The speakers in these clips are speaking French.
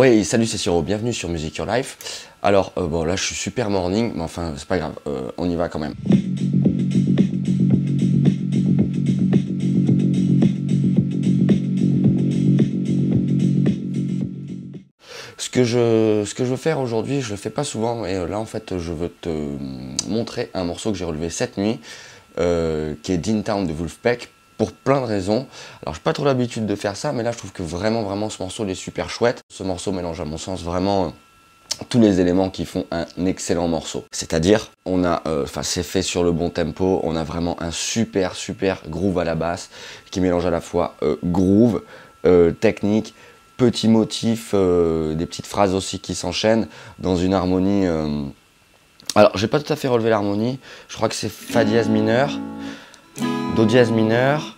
Ouais, salut, c'est Siro, bienvenue sur Music Your Life. Alors, euh, bon, là, je suis super morning, mais enfin, c'est pas grave, euh, on y va quand même. Ce que, je, ce veux faire aujourd'hui, je le fais pas souvent, et euh, là, en fait, je veux te montrer un morceau que j'ai relevé cette nuit, qui est Dean Town de Wolfpack, pour plein de raisons. Alors, j'ai pas trop l'habitude de faire ça, mais là, je trouve que vraiment, vraiment, ce morceau, il est super chouette. Ce morceau mélange, à mon sens, vraiment euh, tous les éléments qui font un excellent morceau. C'est-à-dire, on a, euh, enfin, c'est fait sur le bon tempo, on a vraiment un super, super groove à la basse, qui mélange à la fois euh, groove, technique, petits motifs, des petites phrases aussi qui s'enchaînent dans une harmonie. Alors, j'ai pas tout à fait relevé l'harmonie, je crois que c'est Fa dièse mineur. Do dièse mineur,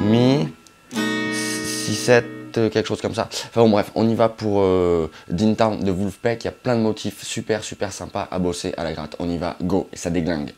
Mi, Si 7, euh, quelque chose comme ça. Enfin bon bref, on y va pour euh, Town de Wolfpack, il y a plein de motifs super super sympas à bosser à la gratte. On y va, go, et ça déglingue.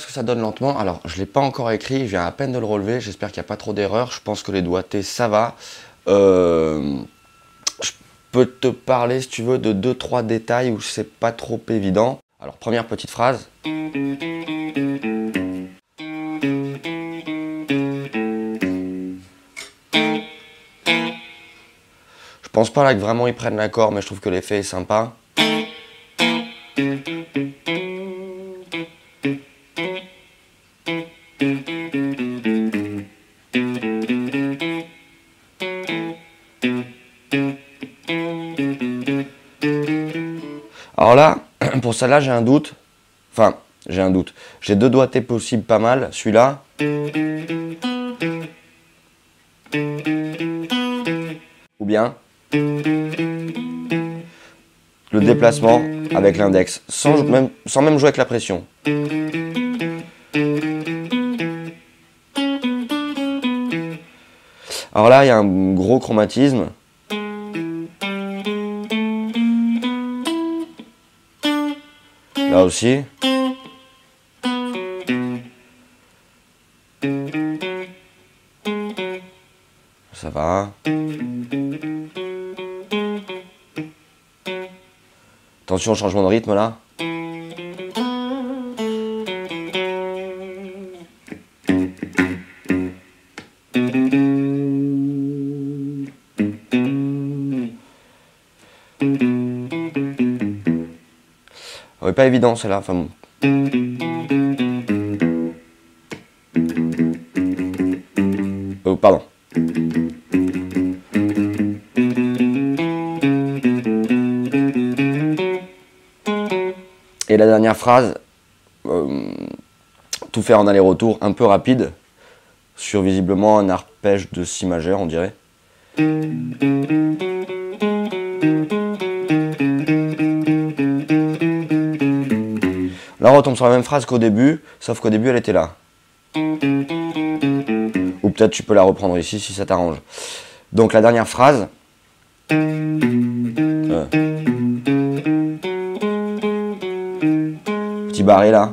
Ce que ça donne lentement. Alors, je ne l'ai pas encore écrit, je viens à peine de le relever. J'espère qu'il n'y a pas trop d'erreurs. Je pense que les doigtés, ça va. Euh, je peux te parler, si tu veux, de 2-3 détails où c'est pas trop évident. Alors, première petite phrase. Je pense pas là que vraiment ils prennent l'accord, mais je trouve que l'effet est sympa. Alors là, pour celle-là, j'ai un doute. Enfin, j'ai un doute. J'ai deux doigtés possibles pas mal. Celui-là. Ou bien. Le déplacement avec l'index. Sans même jouer avec la pression. Alors là, il y a un gros chromatisme. Là aussi. Ça va. Attention au changement de rythme là. Pas évident celle-là. Enfin bon. Oh, pardon. Et la dernière phrase, euh, tout faire en aller-retour, un peu rapide, sur visiblement un arpège de si majeur, on dirait. Là, on retombe sur la même phrase qu'au début, sauf qu'au début, elle était là. Ou peut-être tu peux la reprendre ici si ça t'arrange. Donc la dernière phrase. Euh. Petit barré là.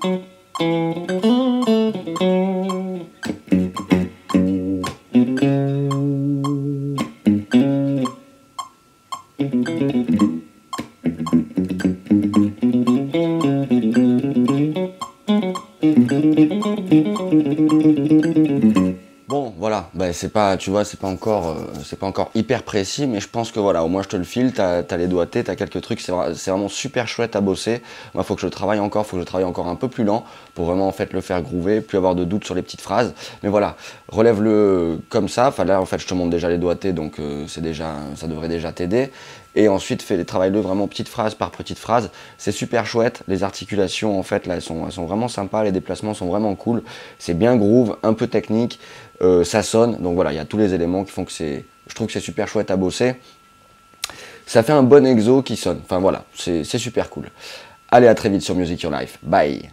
Bon, c'est pas, tu vois, c'est pas encore, euh, c'est pas encore hyper précis, mais je pense que voilà, au moins je te le file, t'as as les doigtés, t'as quelques trucs, c'est vraiment super chouette à bosser. Moi, faut que je travaille encore, faut que je travaille encore un peu plus lent pour vraiment en fait le faire groover, plus avoir de doutes sur les petites phrases. Mais voilà, relève-le comme ça. Enfin là, en fait, je te montre déjà les doigtés, donc euh, c'est déjà, ça devrait déjà t'aider. Et ensuite, fais les travaille-le vraiment petite phrase par petite phrase. C'est super chouette. Les articulations, en fait, là, sont, sont vraiment sympas. Les déplacements sont vraiment cool. C'est bien groove, un peu technique. Euh, ça sonne. Donc voilà, il y a tous les éléments qui font que c'est. Je trouve que c'est super chouette à bosser. Ça fait un bon exo qui sonne. Enfin voilà, c'est super cool. Allez, à très vite sur Music Your Life. Bye